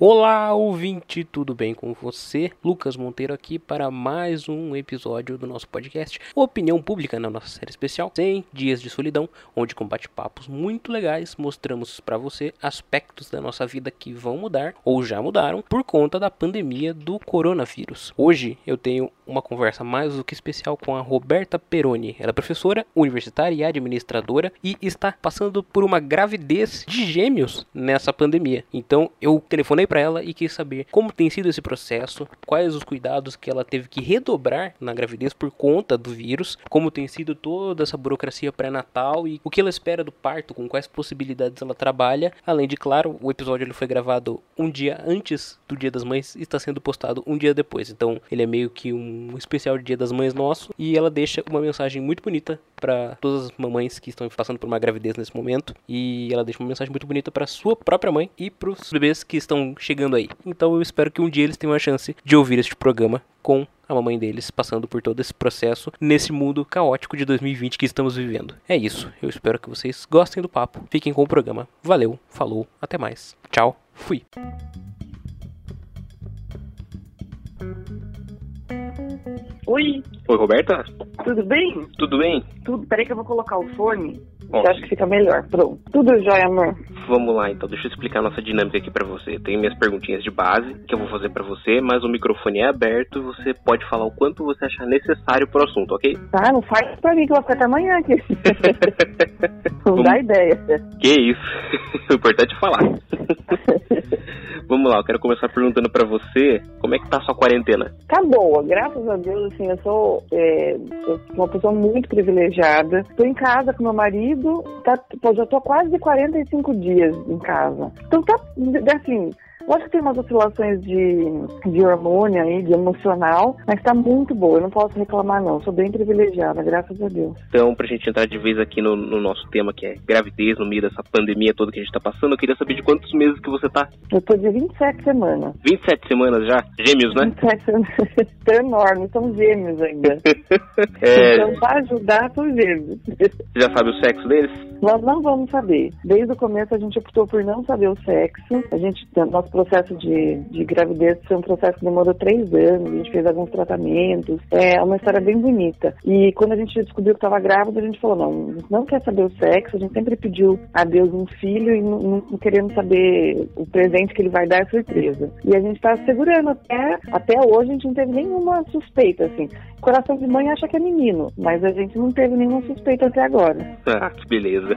Olá, ouvinte, tudo bem com você? Lucas Monteiro aqui para mais um episódio do nosso podcast Opinião Pública na nossa série especial 100 Dias de Solidão, onde com bate-papos muito legais mostramos para você aspectos da nossa vida que vão mudar ou já mudaram por conta da pandemia do coronavírus. Hoje eu tenho uma conversa mais do que especial com a Roberta Peroni. Ela é professora universitária e administradora e está passando por uma gravidez de gêmeos nessa pandemia. Então eu telefonei para ela e quis saber como tem sido esse processo, quais os cuidados que ela teve que redobrar na gravidez por conta do vírus, como tem sido toda essa burocracia pré-natal e o que ela espera do parto, com quais possibilidades ela trabalha. Além de, claro, o episódio ele foi gravado um dia antes do Dia das Mães e está sendo postado um dia depois. Então ele é meio que um especial de Dia das Mães nosso e ela deixa uma mensagem muito bonita para todas as mamães que estão passando por uma gravidez nesse momento e ela deixa uma mensagem muito bonita para sua própria mãe e para os bebês que estão chegando aí. Então eu espero que um dia eles tenham a chance de ouvir este programa com a mamãe deles passando por todo esse processo nesse mundo caótico de 2020 que estamos vivendo. É isso. Eu espero que vocês gostem do papo. Fiquem com o programa. Valeu, falou, até mais. Tchau, fui. Oi, Oi, Roberta? tudo bem? Tudo bem? Tudo. Peraí que eu vou colocar o fone. Que eu acho que fica melhor. Pronto. Tudo jóia, amor. Vamos lá, então. Deixa eu explicar a nossa dinâmica aqui pra você. Tem minhas perguntinhas de base que eu vou fazer pra você, mas o microfone é aberto e você pode falar o quanto você achar necessário pro assunto, ok? Tá, não faz pra mim que eu vou ficar até amanhã aqui. não Vamos- dá ideia. Que isso? o importante é falar. Vamos lá, eu quero começar perguntando pra você como é que tá a sua quarentena. Tá boa, graças a Deus, assim, eu sou, é, uma pessoa muito privilegiada. Tô em casa com meu marido, tá, pô, já tô quase 45 dias em casa. Então tá, assim, lógico que tem umas oscilações de, de hormônio aí, de emocional, mas tá muito boa, eu não posso reclamar não, sou bem privilegiada, graças a Deus. Então, pra gente entrar de vez aqui no, no nosso tema, que é gravidez, no meio dessa pandemia toda que a gente tá passando, eu queria saber de quantos meses que você tá. Eu tô de 27 semanas. 27 semanas já? Gêmeos, né? 27 semanas, tô enorme, são gêmeos ainda. É, Então, para ajudar, são gêmeos. você já sabe o sexo deles? Nós não vamos saber. Desde o começo a gente optou por não saber o sexo. A gente, nosso processo de, de gravidez foi um processo que demorou três anos. A gente fez alguns tratamentos. É uma história bem bonita. E quando a gente descobriu que estava grávida, a gente falou não, não quer saber o sexo. A gente sempre pediu a Deus um filho e não, não, saber o presente que ele vai dar é surpresa. E a gente está segurando até até hoje. A gente não teve nenhuma suspeita assim. Coração de mãe acha que é menino, mas a gente não teve nenhuma suspeita até agora. Ah, que beleza.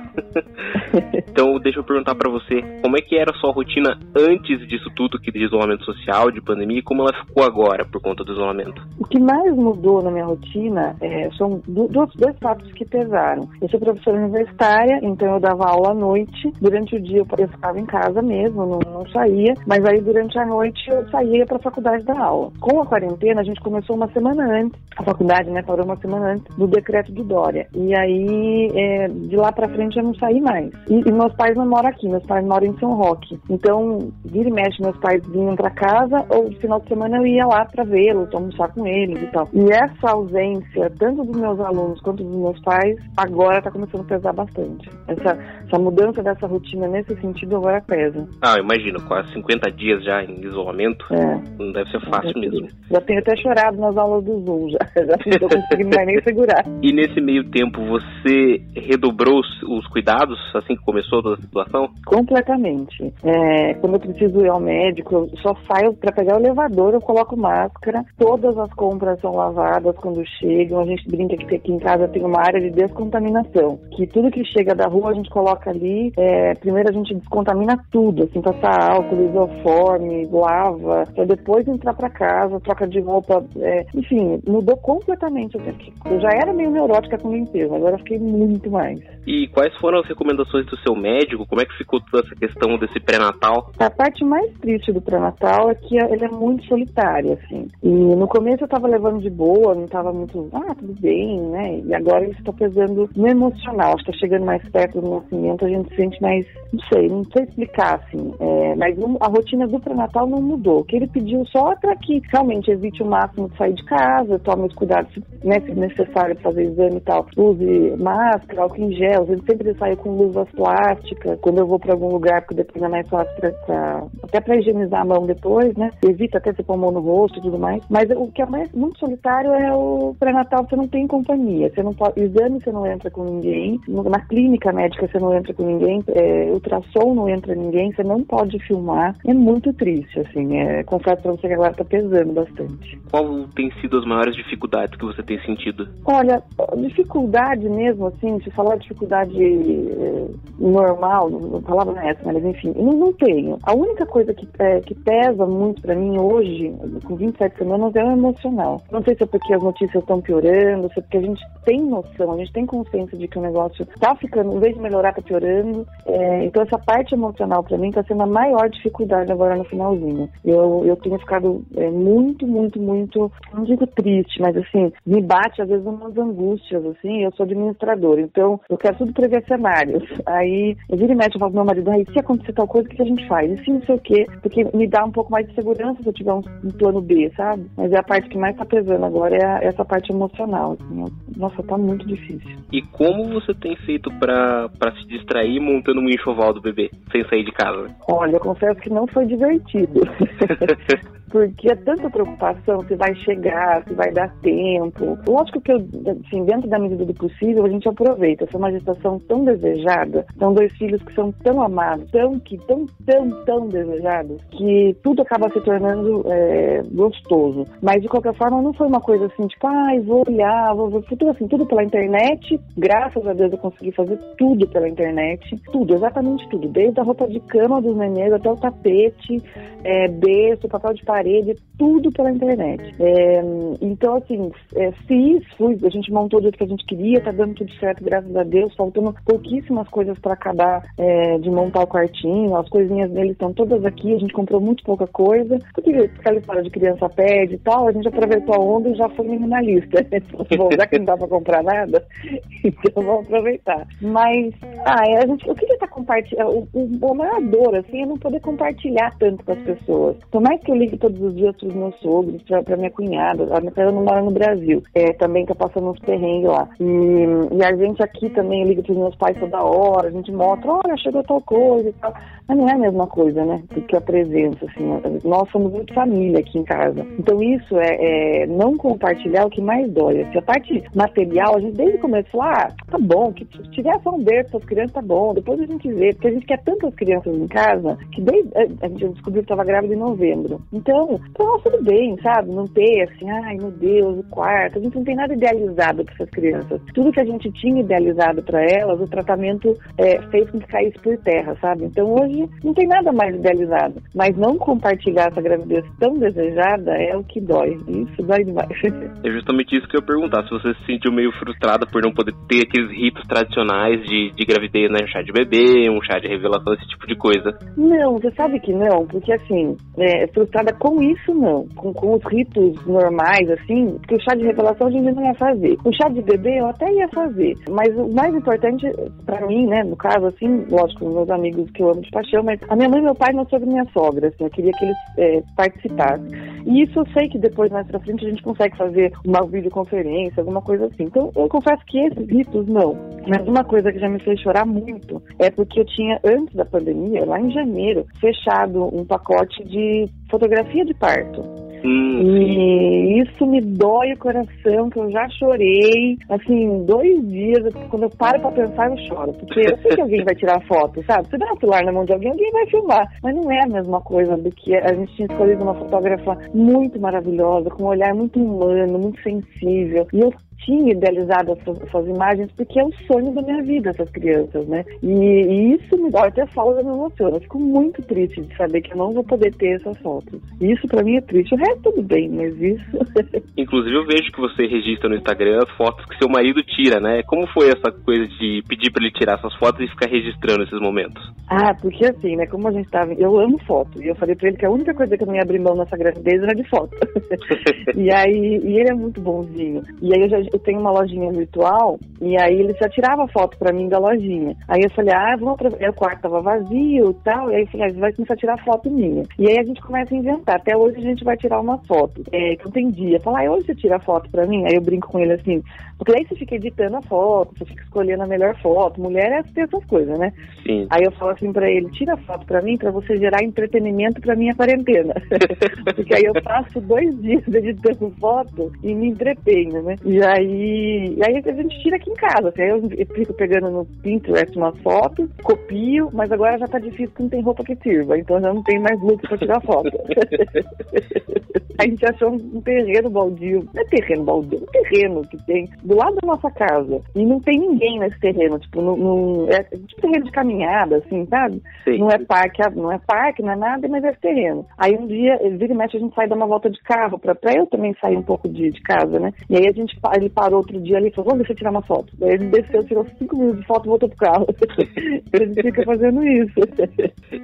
então, deixa eu perguntar pra você, como é que era a sua rotina antes disso tudo, que de isolamento social, de pandemia, e como ela ficou agora por conta do isolamento? O que mais mudou na minha rotina é, são dois, dois fatos que pesaram. Eu sou professora universitária, então eu dava aula à noite. Durante o dia eu ficava em casa mesmo, não, não saía. Mas aí durante a noite eu saía para a faculdade dar aula. Com a quarentena, a gente começou uma semana antes. A faculdade, né, parou uma semana antes do decreto do Dória. E aí, é, de lá para frente eu não saí mais. E, e meus pais não moram aqui, meus pais moram em São Roque. Então, vira mexe, meus pais vinham para casa ou no final de semana eu ia lá para vê-los, almoçar com eles e tal. E essa ausência, tanto dos meus alunos quanto dos meus pais, agora tá começando a pesar bastante. Essa, essa mudança dessa rotina nesse sentido agora pesa. Ah, imagino, quase 50 dias já em isolamento, É. não deve ser fácil mesmo. Já tenho até chorado nas aulas do Zoom, já, já não tô conseguindo mais nem segurar. E nesse meio tempo, você redobrou os, os cuidados assim que começou toda a situação? Completamente. É, quando eu preciso ir ao médico, eu só saio para pegar o elevador, eu coloco máscara. Todas as compras são lavadas quando chegam. A gente brinca que aqui em casa tem uma área de descontaminação. Que tudo que chega da rua a gente coloca ali. é, primeiro a gente descontamina tudo, assim, passar álcool, isoforme, lava, pra depois entrar para casa, troca de roupa. é, enfim, mudou completamente. Eu já era meio neurótica com limpeza, agora fiquei muito mais. E quais foram as recomendações do seu médico? Como é que ficou toda essa questão desse pré-natal? A parte mais triste do pré-natal é que ele é muito solitário, assim. E no começo eu tava levando de boa, não tava muito, ah, tudo bem, né? E agora isso tá pesando no emocional. Acho que tá chegando mais perto do nascimento, a gente se sente mais, não sei, não sei explicar, assim. É, mas a rotina do pré-natal não mudou. O que ele pediu só para que realmente evite o máximo de sair de casa, tome os cuidados, né, se necessário fazer exame e tal. Use máscara, álcool em gel. Eu sempre saio com luvas plásticas quando eu vou para algum lugar, porque depois é mais fácil para até para higienizar a mão depois, né? Evita até você pôr a mão no rosto e tudo mais. Mas o que é mais muito solitário é o pré-natal, você não tem companhia. Você não pode. Exame você não entra com ninguém. Na clínica médica você não entra com ninguém. É, ultrassom não entra ninguém. Você não pode filmar. É muito triste, assim. É, confesso pra você que agora tá pesando bastante. Qual tem sido as maiores dificuldades que você tem sentido? Olha, dificuldade mesmo, assim, se falar dificuldade é, normal, não falava essa, mas enfim, não, não tenho. A única coisa que, é, que pesa muito para mim hoje, com 27 semanas, é o emocional. Não sei se é porque as notícias estão piorando, se é porque a gente tem noção, a gente tem consciência de que o negócio está ficando, em vez de melhorar, está piorando. É, então essa parte emocional para mim está sendo a maior dificuldade agora no finalzinho. Eu, eu tenho ficado é, muito, muito, muito, não digo triste, mas assim, me bate às vezes umas angústias, assim, eu sou administradora, então eu quero tudo prever cenários. Aí eu viro e mexe, eu falo pro meu marido, aí se acontecer tal coisa, o que a gente faz? E se não sei o quê, porque me dá um pouco mais de segurança se eu tiver um, um plano B, sabe? Mas é a parte que mais tá pesando agora, é a, essa parte emocional. Assim. Nossa, tá muito difícil. E como você tem feito para se distrair montando um enxoval do bebê, sem sair de casa? Olha, eu confesso que não foi divertido. porque é tanta preocupação se vai chegar, se vai dar tempo. Lógico que, eu, assim, dentro da medida do possível, a gente aproveita. Essa é uma gestação tão desejada, são dois filhos que são tão amados, tão, que, tão, tão, tão desejados, que tudo acaba se tornando é, gostoso. Mas, de qualquer forma, não foi uma coisa assim, tipo, ai, ah, vou olhar, vou ver tudo assim, tudo pela internet. Graças a Deus eu consegui fazer tudo pela internet. Tudo, exatamente tudo. Desde a roupa de cama dos nenês até o tapete, é, berço, papel de parede parede, tudo pela internet. É, então, assim, é, fiz, fui, a gente montou do jeito que a gente queria, tá dando tudo certo, graças a Deus, faltando pouquíssimas coisas para acabar é, de montar o quartinho, as coisinhas dele estão todas aqui, a gente comprou muito pouca coisa, porque aquela história de criança pede e tal, a gente aproveitou a onda e já foi minimalista. Bom, já que não dá para comprar nada, então vamos aproveitar. Mas, ah, é, a gente, eu queria estar compartilhando, o, o, o maior dor, assim, é não poder compartilhar tanto com as pessoas. Por mais que eu ligue todos os dias para os meus sogros, para minha cunhada. A minha cunhada não mora no Brasil, é, também tá passando uns perrengues lá. E, e a gente aqui também liga para os meus pais toda hora, a gente mostra, olha, chegou tal coisa e tal. Mas não é a mesma coisa, né? Do que a presença, assim. Nós somos muito família aqui em casa. Então isso é, é não compartilhar o que mais dói. Se a parte material, a gente desde o começo falou, ah, tá bom, que tiver um berço para as crianças, tá bom, depois a gente vê. Porque a gente quer tantas crianças em casa que desde a gente descobriu que estava grávida em novembro. Então, então tudo bem, sabe? Não ter assim, ai meu Deus, o quarto. A gente não tem nada idealizado para essas crianças. Tudo que a gente tinha idealizado para elas, o tratamento é, fez com que caísse por terra, sabe? Então hoje não tem nada mais idealizado. Mas não compartilhar essa gravidez tão desejada é o que dói. Isso dói demais. É justamente isso que eu perguntar. Se você se sentiu meio frustrada por não poder ter aqueles ritos tradicionais de, de gravidez, né? Chá de bebê, um chá de revelação, esse tipo de coisa. Não, você sabe que não, porque assim, é, frustrada com isso não. Com, com os ritos normais, assim, porque o chá de revelação a gente não ia fazer. O chá de bebê eu até ia fazer. Mas o mais importante para mim, né, no caso, assim, lógico, meus amigos que eu amo de paixão, mas a minha mãe, meu pai, não sobre minha sogra, assim, eu queria que eles é, participassem. E isso eu sei que depois, mais pra frente, a gente consegue fazer uma videoconferência, alguma coisa assim. Então, eu confesso que esses ritos, não. Mas uma coisa que já me fez chorar muito é porque eu tinha, antes da pandemia, lá em janeiro, fechado um pacote de fotografia de parto. Hum, e isso me dói o coração, que eu já chorei. Assim, dois dias, quando eu paro pra pensar, eu choro. Porque eu sei que alguém vai tirar foto, sabe? Você dá um celular na mão de alguém, alguém vai filmar. Mas não é a mesma coisa do que a gente tinha escolhido uma fotógrafa muito maravilhosa, com um olhar muito humano, muito sensível. E eu tinha idealizado essas, essas, imagens porque é o sonho da minha vida, essas crianças, né? E, e isso me dá até fala me emociona. Eu fico muito triste de saber que eu não vou poder ter essas fotos. Isso para mim é triste. O resto tudo bem, mas isso. Inclusive eu vejo que você registra no Instagram as fotos que seu marido tira, né? Como foi essa coisa de pedir para ele tirar essas fotos e ficar registrando esses momentos? Ah, porque assim, né? Como a gente tava. Eu amo foto. E eu falei para ele que a única coisa que eu não ia abrir mão nessa gravidez era de foto. e aí, e ele é muito bonzinho. E aí eu já eu tenho uma lojinha virtual e aí ele já tirava foto para mim da lojinha. Aí eu falei, ah, vamos o quarto tava vazio e tal, e aí eu falei, ah, vai começar a tirar foto minha. E aí a gente começa a inventar, até hoje a gente vai tirar uma foto. É, que não tem dia, fala, ah, hoje você tira foto para mim? Aí eu brinco com ele assim, porque aí você fica editando a foto, você fica escolhendo a melhor foto, mulher é essas coisas, né? Sim. Aí eu falo assim para ele, tira foto para mim para você gerar entretenimento para minha quarentena. porque aí eu passo dois dias editando foto e me entretenho, né? E aí, e aí a gente tira aqui em casa. Assim, aí eu, eu fico pegando no Pinterest uma foto, copio, mas agora já tá difícil porque não tem roupa que sirva, então já não tem mais look para tirar foto. a gente achou um terreno baldio, não é terreno baldio, é um terreno que tem do lado da nossa casa. E não tem ninguém nesse terreno, tipo, não, não é tipo terreno de caminhada, assim, sabe? Sim. Não é parque, não é parque, não é nada, mas é terreno. Aí um dia, vira e mexe, a gente sai dar uma volta de carro, pra, pra eu também sair um pouco de, de casa, né? E aí a gente, ele parou outro dia ali e falou, vamos deixa eu tirar uma foto. Daí ele desceu, tirou cinco minutos de foto e voltou pro carro. ele fica fazendo isso.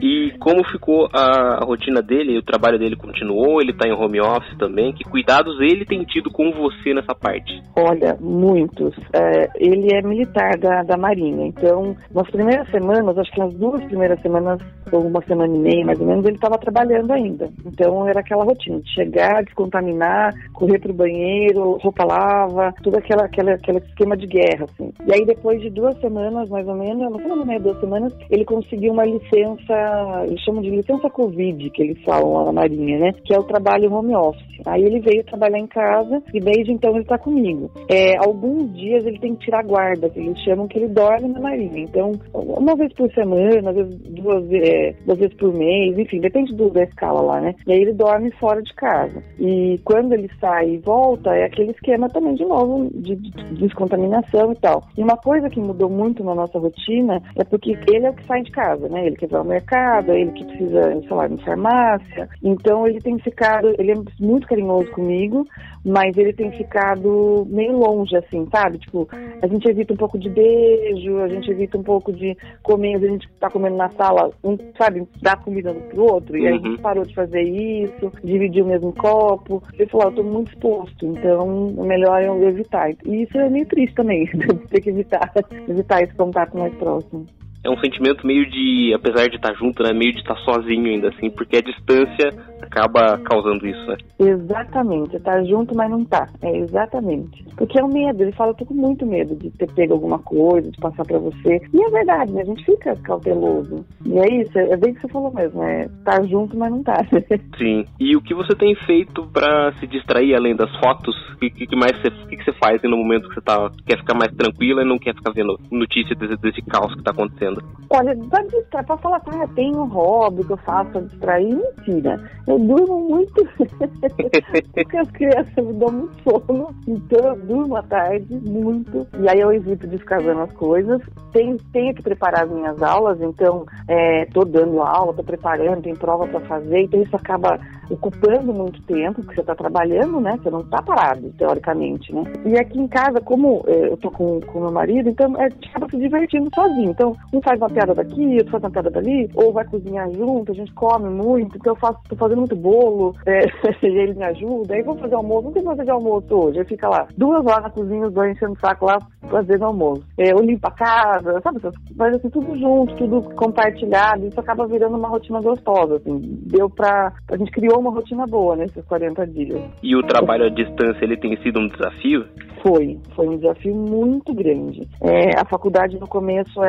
E como ficou a, a rotina dele? O trabalho dele continuou? Ele tá em home office também? Que cuidados ele tem tido com você nessa parte? Olha, muitos. É, ele é militar da, da Marinha, então nas primeiras semanas, acho que nas duas primeiras semanas, ou uma semana e meia mais ou menos, ele estava trabalhando ainda. Então era aquela rotina de chegar, descontaminar, correr pro banheiro, roupa lava, tudo aquela, aquela, aquele esquema de guerra, assim. E aí depois de duas semanas, mais ou menos, uma semana meia, duas semanas, ele conseguiu uma licença, eles chamam de licença Covid, que eles falam lá na Marinha, né? Que é o trabalho home office. Aí ele veio trabalhar em casa e desde então ele está comigo. É, alguns dias ele tem que tirar guarda, que eles chamam que ele dorme na Marinha. Então, uma vez por semana, às vezes duas, é, duas vezes por mês, enfim, depende do, da escala lá, né? E aí ele dorme fora de casa. E quando ele sai e volta, é aquele esquema também, de novo, de, de descontaminação e tal. E uma coisa que mudou muito na nossa rotina é porque ele é o que sai de casa, né? Ele que vai ao mercado, é ele que precisa, sei lá, em farmácia. Então ele tem ficado, ele é muito carinhoso comigo, mas ele tem ficado meio longe, assim, sabe? Tipo, a gente evita um pouco de beijo, a gente evita um pouco de comer, a gente tá comendo na sala, um, sabe, dar comida um pro outro, e aí a gente parou de fazer isso, dividir o mesmo copo. Ele falou, eu tô muito exposto, então é melhor eu evitar. E isso é meio triste também, ter que evitar, evitar esse contato mais próximo é um sentimento meio de, apesar de estar junto, né, meio de estar sozinho ainda assim, porque a distância acaba causando isso, né? Exatamente, tá junto, mas não tá. É exatamente. Porque é o medo, ele fala, eu tô com muito medo de ter pego alguma coisa, de passar para você. E é verdade, né? A gente fica cauteloso. E é isso, é bem que você falou mesmo, é tá junto, mas não tá. Sim. E o que você tem feito para se distrair além das fotos? O que, que, mais você, que, que você faz no momento que você tá, quer ficar mais tranquila e não quer ficar vendo notícias desse, desse caos que tá acontecendo? Olha, pra distrair, pra falar, ah, tem um hobby que eu faço pra distrair, mentira. Eu durmo muito, porque as crianças me dão muito sono, então eu durmo à tarde, muito, e aí eu evito descasando as coisas. Tenho, tenho que preparar as minhas aulas, então é, tô dando aula, tô preparando, tem prova para fazer, então isso acaba ocupando muito tempo, porque você está trabalhando, né? Você não está parado, teoricamente, né? E aqui em casa, como é, eu tô com o meu marido, então é, acaba se divertindo sozinho. Então, um faz uma piada daqui, outro faz uma piada dali, ou vai cozinhar junto, a gente come muito, então eu faço, tô fazendo muito bolo, é, ele me ajuda, aí vamos fazer almoço, não tem fazer de almoço hoje, aí fica lá duas horas na cozinha, os dois enchendo o saco lá, fazendo almoço. É, eu limpo a casa, sabe? Faz assim, tudo junto, tudo compartilhado, isso acaba virando uma rotina gostosa, assim. Deu pra. A gente criou uma rotina boa nesses 40 dias. E o trabalho à distância, ele tem sido um desafio? Foi, foi um desafio muito grande. É, a faculdade no começo,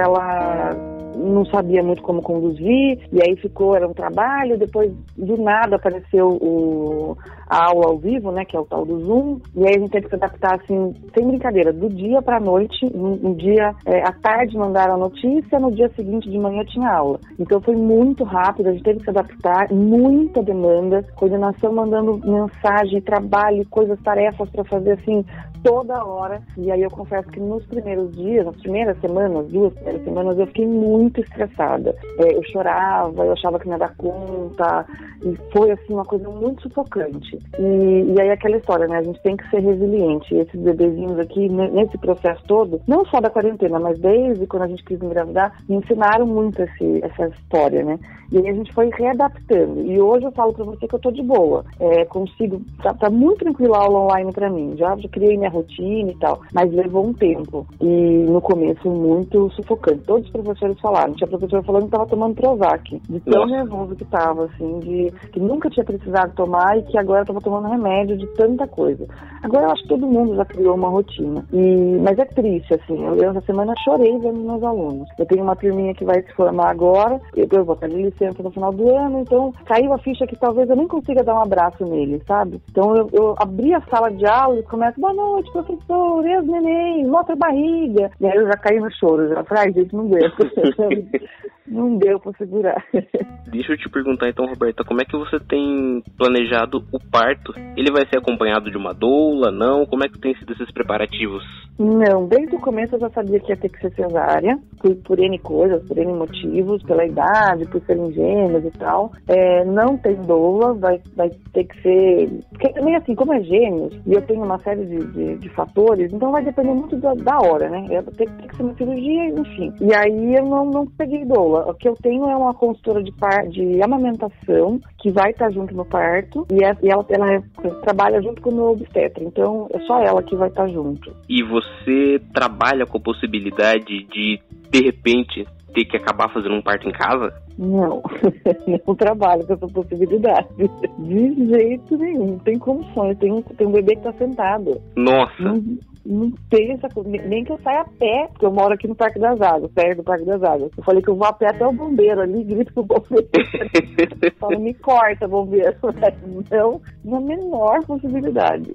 não sabia muito como conduzir, e aí ficou, era um trabalho, depois do nada apareceu o, a aula ao vivo, né, que é o tal do Zoom, e aí a gente teve que se adaptar, assim, sem brincadeira, do dia para noite, um, um dia, é, à tarde mandaram a notícia, no dia seguinte de manhã tinha aula. Então foi muito rápido, a gente teve que se adaptar, muita demanda, coordenação mandando mensagem, trabalho, coisas, tarefas para fazer, assim, toda hora. E aí eu confesso que nos primeiros dias, nas primeiras semanas, duas primeiras semanas, eu fiquei muito estressada. É, eu chorava, eu achava que não ia dar conta, e foi assim uma coisa muito sufocante. E, e aí aquela história, né? A gente tem que ser resiliente. E esses bebezinhos aqui, nesse processo todo, não só da quarentena, mas desde quando a gente quis engravidar, me ensinaram muito esse, essa história, né? E aí a gente foi readaptando. E hoje eu falo para você que eu tô de boa. É, consigo, tá, tá muito tranquilo a aula online para mim. Já, já criei minha rotina e tal. Mas levou um tempo. E no começo, muito sufocante. Todos os professores falaram. Tinha professor falando que estava tomando Prozac. De tão Nossa. nervoso que estava, assim, de que nunca tinha precisado tomar e que agora estava tomando remédio de tanta coisa. Agora eu acho que todo mundo já criou uma rotina. E, mas é triste, assim. Eu, essa semana chorei vendo meus alunos. Eu tenho uma turminha que vai se formar agora. Eu, eu vou estar de licença no final do ano, então caiu a ficha que talvez eu nem consiga dar um abraço nele, sabe? Então eu, eu abri a sala de aula e começo, boa noite, professor, e os neném, mostra a barriga. E aí eu já caí no choro, já falei, ai, gente, não deu. não deu pra segurar. Deixa eu te perguntar então, Roberta, como é que você tem planejado o parto? Ele vai ser acompanhado de uma doula, não? Como é que tem sido esses preparativos? Não, desde o começo eu já sabia que ia ter que ser cesárea, por, por N coisas, por N motivos, pela idade, por serem gêmeos e tal. É, não tem doula, vai, vai ter que ser. Porque também assim, como é gêmeos, e eu tenho uma série de, de, de fatores, então vai depender muito da, da hora, né? Eu ter, ter que ser uma cirurgia, enfim. E aí eu não, não peguei doula. O que eu tenho é uma consultora de, par, de amamentação que vai estar junto no parto e, é, e ela, ela, trabalha junto com o meu obstetra. Então é só ela que vai estar junto. E você trabalha com a possibilidade de, de repente, ter que acabar fazendo um parto em casa? Não, não trabalho com essa possibilidade. De jeito nenhum, tem condições. Tem um, tem um bebê que está sentado. Nossa! Não, não tem essa coisa, nem que eu saia a pé, porque eu moro aqui no Parque das Águas, perto do Parque das Águas. Eu falei que eu vou a pé até o bombeiro ali, grito pro bombeiro. Fala, me corta, bombeiro. Então, na menor possibilidade.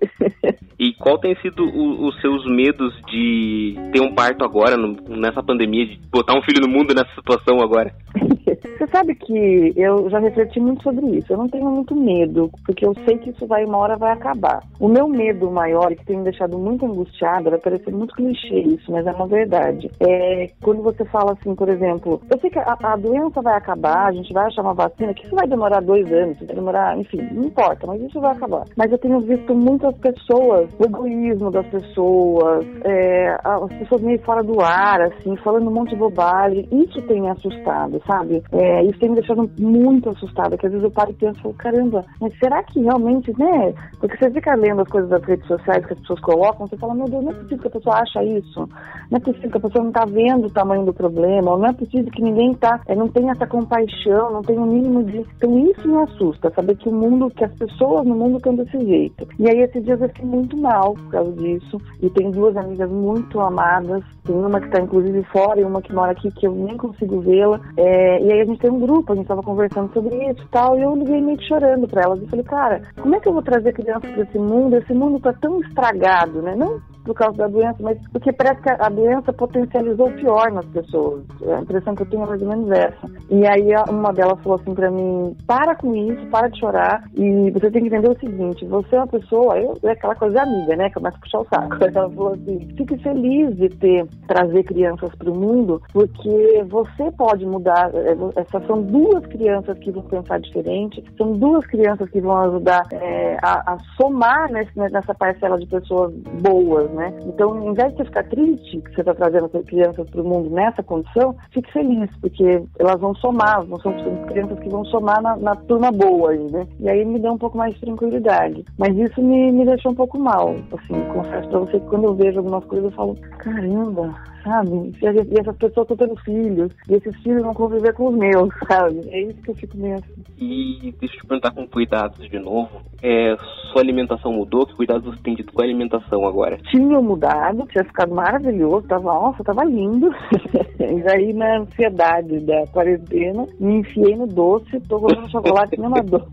E qual tem sido o, os seus medos de ter um parto agora, no, nessa pandemia, de botar um filho no mundo nessa situação agora? Você sabe que eu já refleti muito sobre isso. Eu não tenho muito medo, porque eu sei que isso vai uma hora vai acabar. O meu medo maior, que tem me deixado muito angustiada, vai parecer muito clichê isso, mas é uma verdade. É quando você fala assim, por exemplo, eu sei que a, a doença vai acabar, a gente vai achar uma vacina, que isso vai demorar dois anos, vai demorar, enfim, não importa, mas isso vai acabar. Mas eu tenho visto muitas pessoas, o egoísmo das pessoas, é, as pessoas meio fora do ar, assim, falando um monte de bobagem. Isso tem me assustado, sabe? É, isso tem me deixado muito assustada, que às vezes eu paro e penso, caramba, mas será que realmente, né? Porque você fica lendo as coisas das redes sociais que as pessoas colocam, você fala, meu Deus, não é possível que a pessoa acha isso, não é possível que a pessoa não está vendo o tamanho do problema, não é possível que ninguém tá, é, não tem essa compaixão, não tem o um mínimo de. Então isso me assusta, saber que o mundo, que as pessoas no mundo estão desse jeito. E aí esses dias eu fiquei muito mal por causa disso, e tem duas amigas muito amadas, tem uma que está inclusive fora e uma que mora aqui que eu nem consigo vê-la, é, e aí a gente tem um grupo, a gente estava conversando sobre isso e tal, e eu liguei meio chorando para elas. E falei, cara, como é que eu vou trazer crianças para esse mundo? Esse mundo tá tão estragado, né? Não por causa da doença, mas porque parece que a doença potencializou pior nas pessoas. A impressão que eu tenho é mais ou menos essa. E aí uma delas falou assim para mim: para com isso, para de chorar. E você tem que entender o seguinte: você é uma pessoa, eu, é aquela coisa amiga, né? Começa a puxar o saco. Ela falou assim: fique feliz de ter, trazer crianças para o mundo, porque você pode mudar. É, essas são duas crianças que vão pensar diferente, são duas crianças que vão ajudar é, a, a, somar nesse, nessa parcela de pessoas boas, né? Então, em vez de você ficar triste que você está trazendo crianças para o mundo nessa condição, fique feliz, porque elas vão somar, são, são crianças que vão somar na, na, turma boa aí, né? E aí me dá um pouco mais de tranquilidade. Mas isso me, me deixou um pouco mal, assim, confesso para você que quando eu vejo algumas coisas eu falo, caramba, sabe? E essas pessoas estão tendo filhos, e esses filhos vão conviver com os meus, sabe? É isso que eu fico meio assim. E deixa eu te perguntar com cuidados de novo. É, sua alimentação mudou? Que cuidados você tem tido com a alimentação agora? Tinha mudado, tinha ficado maravilhoso, tava, nossa, tava lindo. e aí, na ansiedade da quarentena, me enfiei no doce, tô comendo chocolate nem uma doce.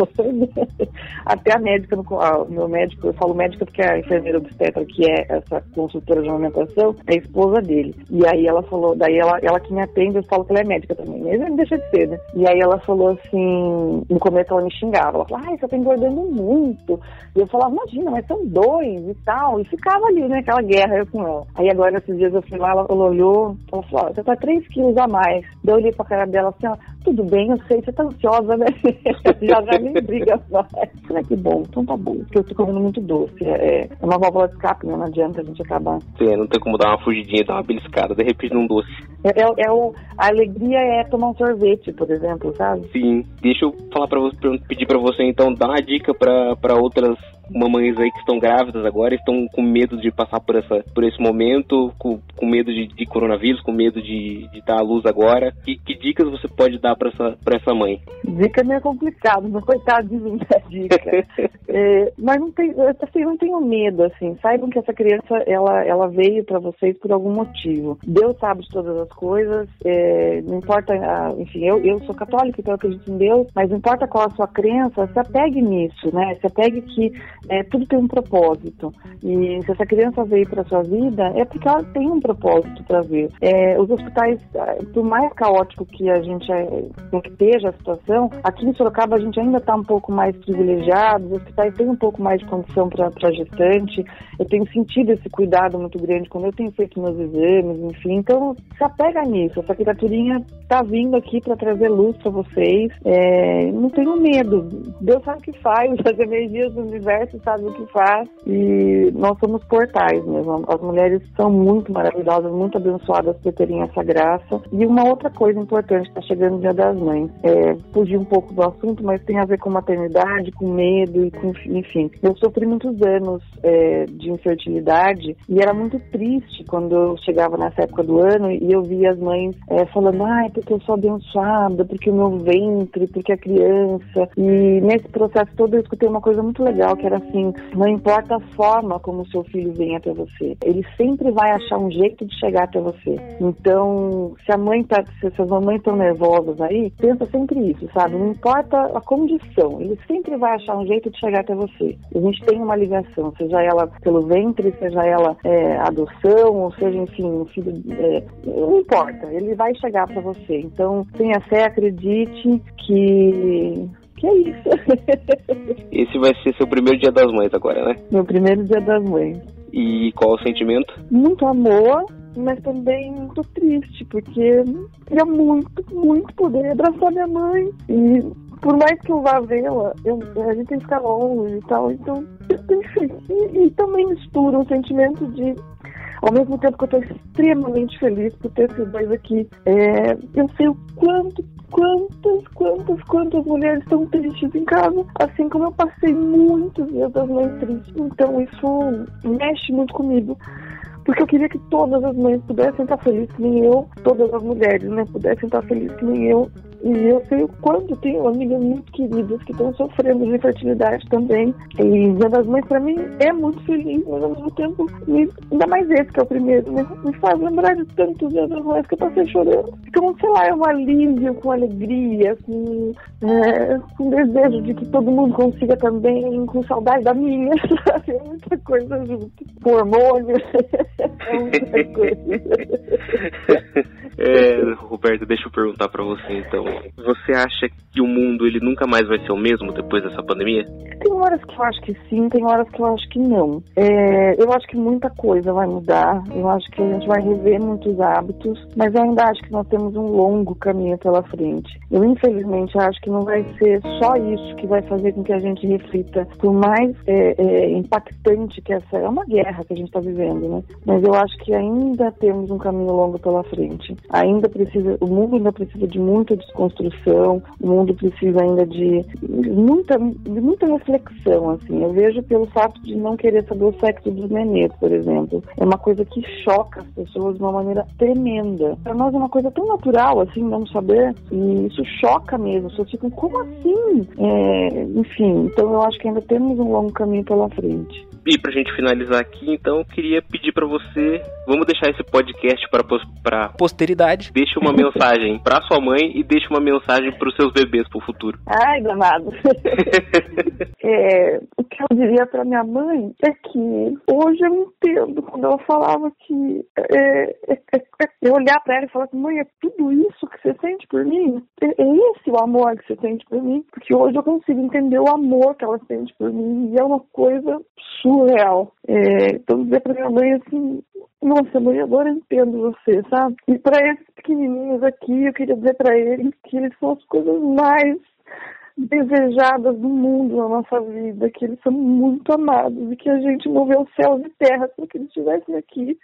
Até a médica, o meu médico, eu falo médica porque a enfermeira obstetra, que é essa consultora de alimentação, é a esposa dele. E aí ela falou, daí ela, ela que me atende, eu falo que ela é médica também, mas não deixa de ser, né? E aí ela falou assim, no começo ela me xingava, ela falou, ai, você tá engordando muito. E eu falava, imagina, mas são dois e tal. E ficava ali, né, aquela guerra eu com ela. Aí agora, esses dias eu fui lá, ela, ela olhou, ela falou, você tá três quilos a mais. Daí eu olhei pra cara dela assim, ó, tudo bem, eu sei, você tá ansiosa, né? já já nem briga mais. Falei, que bom, então tá bom, porque eu tô comendo muito doce. É, é uma válvula de escape, né? Não adianta a gente acabar. Sim, não tem como dar uma fugidinha, dar uma beliscada, de repente num doce. É, é, é o, a alegria é tomar um sorvete, por exemplo, sabe? Sim. Deixa eu falar para você, pedir para você então dar uma dica para outras mamães aí que estão grávidas agora estão com medo de passar por, essa, por esse momento, com, com medo de, de coronavírus, com medo de, de dar à luz agora. Que, que dicas você pode dar para essa, essa mãe? Dica meio complicado, mas coitado de mim da dica. é, mas não tem, assim, não tenho medo, assim. Saibam que essa criança, ela, ela veio para vocês por algum motivo. Deus sabe de todas as coisas, é, não importa, enfim, eu, eu sou católica, então eu acredito em Deus, mas não importa qual a sua crença, se apegue nisso, né? Se apegue que é, tudo tem um propósito. E se essa criança veio para sua vida, é porque ela tem um propósito para ver. É, os hospitais, por mais caótico que a gente é, esteja a situação, aqui em Sorocaba a gente ainda está um pouco mais privilegiado, os hospitais têm um pouco mais de condição para gestante. Eu tenho sentido esse cuidado muito grande quando eu tenho feito meus exames, enfim. Então, se apega nisso. Essa criaturinha está vindo aqui para trazer luz para vocês. É, não tenho medo. Deus sabe o que faz, as energias do universo sabe o que faz e nós somos portais mesmo. As mulheres são muito maravilhosas, muito abençoadas por terem essa graça. E uma outra coisa importante, está chegando o Dia das Mães, é fugir um pouco do assunto, mas tem a ver com maternidade, com medo e com, enfim. Eu sofri muitos anos é, de infertilidade e era muito triste quando eu chegava nessa época do ano e eu via as mães é, falando, ai, porque eu sou abençoada, porque o meu ventre, porque a criança. E nesse processo todo eu escutei uma coisa muito legal, que era assim, não importa a forma como o seu filho vem até você, ele sempre vai achar um jeito de chegar até você. Então, se a mãe tá, se as mamães estão nervosas aí, pensa sempre isso, sabe? Não importa a condição, ele sempre vai achar um jeito de chegar até você. A gente tem uma ligação, seja ela pelo ventre, seja ela é, adoção, ou seja, enfim, um filho, é, não importa, ele vai chegar para você. Então, tenha fé, acredite que que é isso. Esse vai ser seu primeiro dia das mães agora, né? Meu primeiro dia das mães. E qual o sentimento? Muito amor, mas também muito triste, porque queria muito, muito poder abraçar minha mãe. E por mais que eu vá vê-la, a gente tem que ficar longe e tal. Então. E, e também mistura o sentimento de ao mesmo tempo que eu estou extremamente feliz por ter esses dois aqui, é, eu sei o quanto quantas, quantas, quantas mulheres estão tristes em casa, assim como eu passei muitos dias das mães tristes. Então isso mexe muito comigo. Porque eu queria que todas as mães pudessem estar felizes nem eu, todas as mulheres, né, pudessem estar felizes nem eu, e eu sei o quanto tenho amigas muito queridas que estão sofrendo de infertilidade também. E Dia das Mães, para mim, é muito feliz, mas ao mesmo tempo, me, ainda mais esse que é o primeiro, né? me faz lembrar de tantos Dias das Mães que eu passei chorando. Então, sei lá, é um alívio, com alegria, com, é, com desejo de que todo mundo consiga também, com saudade da minha, sabe? É muita coisa junto. Com hormônio, é muita coisa. É, Roberto, deixa eu perguntar para você então. Você acha que o mundo ele nunca mais vai ser o mesmo depois dessa pandemia? Tem horas que eu acho que sim, tem horas que eu acho que não. É, eu acho que muita coisa vai mudar, eu acho que a gente vai rever muitos hábitos, mas eu ainda acho que nós temos um longo caminho pela frente. Eu infelizmente acho que não vai ser só isso que vai fazer com que a gente reflita, por mais é, é, impactante que essa é uma guerra que a gente está vivendo, né? Mas eu acho que ainda temos um caminho longo pela frente ainda precisa, o mundo ainda precisa de muita desconstrução, o mundo precisa ainda de muita, de muita reflexão, assim. Eu vejo pelo fato de não querer saber o sexo dos nenês, por exemplo. É uma coisa que choca as pessoas de uma maneira tremenda. Para nós é uma coisa tão natural, assim, não saber, e isso choca mesmo. As pessoas ficam, como assim? É, enfim, então eu acho que ainda temos um longo caminho pela frente. E pra gente finalizar aqui, então, eu queria pedir para você, vamos deixar esse podcast para para posteridade. Deixe uma mensagem para sua mãe e deixe uma mensagem para os seus bebês pro futuro. Ai, danado. é, o que eu diria para minha mãe é que hoje eu entendo quando ela falava que é, é, é, é eu olhar para ela e falar assim, mãe, é tudo isso que você sente por mim? É, é, esse o amor que você sente por mim? Porque hoje eu consigo entender o amor que ela sente por mim e é uma coisa surreal. É, então dizer para minha mãe assim, nossa mãe, agora eu entendo você, sabe? E para esses pequenininhos aqui, eu queria dizer para eles que eles são as coisas mais desejadas do mundo na nossa vida, que eles são muito amados e que a gente moveu céus e terras para que eles estivessem aqui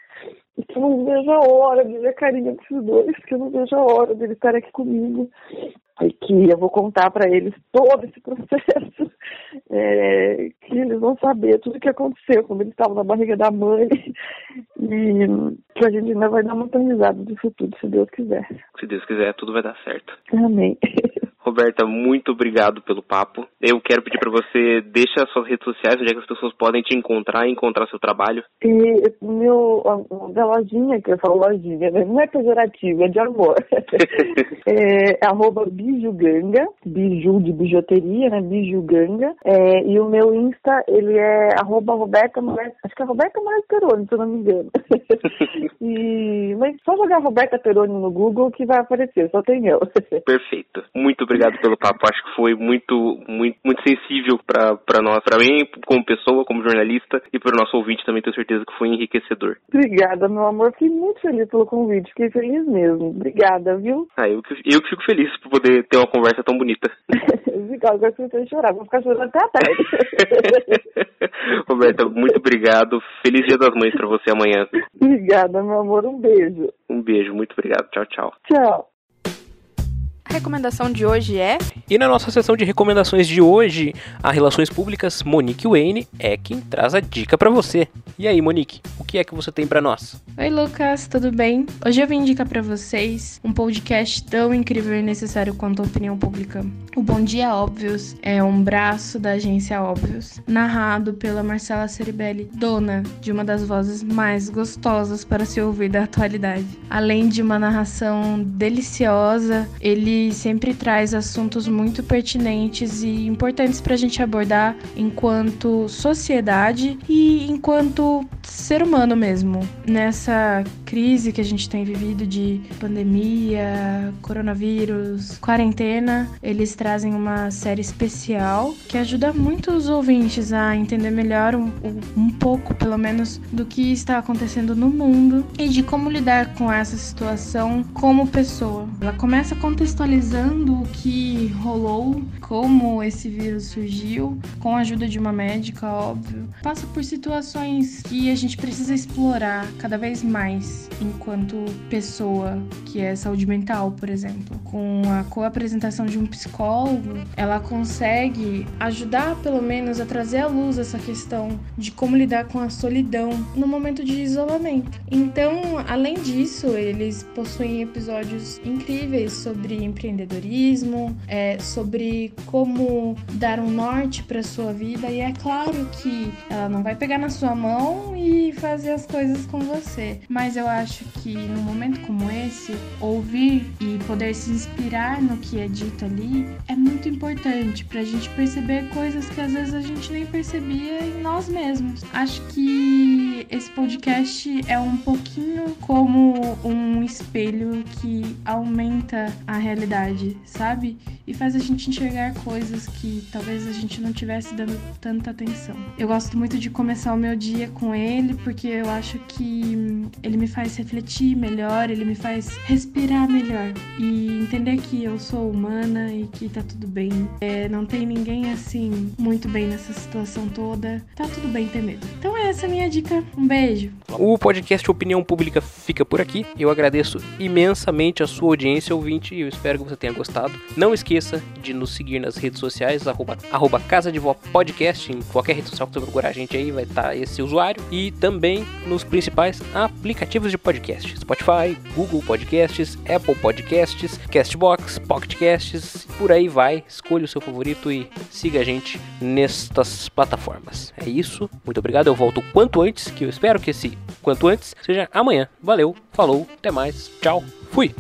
e que eu não vejo a hora de ver a carinha desses dois, que eu não vejo a hora deles estarem aqui comigo e que eu vou contar para eles todo esse processo, é, que eles vão saber tudo o que aconteceu quando eles estavam na barriga da mãe e que a gente ainda vai dar uma risada do futuro, se Deus quiser. Se Deus quiser, tudo vai dar certo. Amém. Roberta, muito obrigado pelo papo. Eu quero pedir para você deixa suas redes sociais, onde é que as pessoas podem te encontrar e encontrar seu trabalho. E meu da lojinha que eu falo lojinha, né? não é pejorativo, é de amor. é, arroba bijuganga, biju de bijuteria, né? Bijuganga. É, e o meu Insta, ele é arroba Roberta acho que é Roberta Moraes Peroni, se eu não me engano. e, mas só jogar Roberta Peroni no Google que vai aparecer, só tem eu. Perfeito. Muito obrigado pelo papo. Acho que foi muito, muito, muito sensível para nós, para mim, como pessoa, como jornalista, e para o nosso ouvinte também. Tenho certeza que foi enriquecedor. Obrigada, meu amor. Fiquei muito feliz pelo convite. Fiquei feliz mesmo. Obrigada, viu? Ah, eu, eu que fico feliz por poder ter uma conversa tão bonita. Obrigada, agora você vai chorar. Vou ficar chorando até a tarde. Roberta, muito obrigado. Feliz Dia das Mães para você amanhã. Obrigada, meu amor. Um beijo. Um beijo. Muito obrigado. Tchau, tchau. Tchau. Recomendação de hoje é. E na nossa sessão de recomendações de hoje, a Relações Públicas Monique Wayne é quem traz a dica para você. E aí, Monique, o que é que você tem para nós? Oi, Lucas, tudo bem? Hoje eu vim indicar para vocês um podcast tão incrível e necessário quanto a opinião pública. O Bom Dia Óbvios é um braço da agência Óbvios, narrado pela Marcela Ceribelli, dona de uma das vozes mais gostosas para se ouvir da atualidade. Além de uma narração deliciosa, ele sempre traz assuntos muito pertinentes e importantes para a gente abordar enquanto sociedade e enquanto ser humano mesmo. Nessa crise que a gente tem vivido de pandemia, coronavírus, quarentena, eles trazem uma série especial que ajuda muito os ouvintes a entender melhor um, um pouco, pelo menos, do que está acontecendo no mundo e de como lidar com essa situação como pessoa. Ela começa contextualizando analisando o que rolou, como esse vírus surgiu, com a ajuda de uma médica, óbvio. Passa por situações que a gente precisa explorar cada vez mais enquanto pessoa, que é saúde mental, por exemplo. Com a co-apresentação de um psicólogo, ela consegue ajudar, pelo menos, a trazer à luz essa questão de como lidar com a solidão no momento de isolamento. Então, além disso, eles possuem episódios incríveis sobre empreendedorismo, é, sobre como dar um norte para sua vida e é claro que ela não vai pegar na sua mão e fazer as coisas com você, mas eu acho que num momento como esse, ouvir e poder se inspirar no que é dito ali é muito importante para a gente perceber coisas que às vezes a gente nem percebia em nós mesmos. Acho que esse podcast é um pouquinho como um espelho que aumenta a realidade sabe? E faz a gente enxergar coisas que talvez a gente não tivesse dando tanta atenção. Eu gosto muito de começar o meu dia com ele porque eu acho que ele me faz refletir melhor, ele me faz respirar melhor e entender que eu sou humana e que tá tudo bem. É, não tem ninguém assim muito bem nessa situação toda. Tá tudo bem ter medo. Então é essa a minha dica. Um beijo. O podcast Opinião Pública fica por aqui. Eu agradeço imensamente a sua audiência, ouvinte, e eu espero que você tenha gostado. Não esqueça de nos seguir nas redes sociais, arroba, arroba Casa de Vó Podcast, em qualquer rede social que você procurar a gente aí, vai estar tá esse usuário. E também nos principais aplicativos de podcast: Spotify, Google Podcasts, Apple Podcasts, Castbox, Pocket Casts, por aí vai. Escolha o seu favorito e siga a gente nestas plataformas. É isso, muito obrigado. Eu volto quanto antes, que eu espero que esse quanto antes seja amanhã. Valeu, falou, até mais, tchau, fui!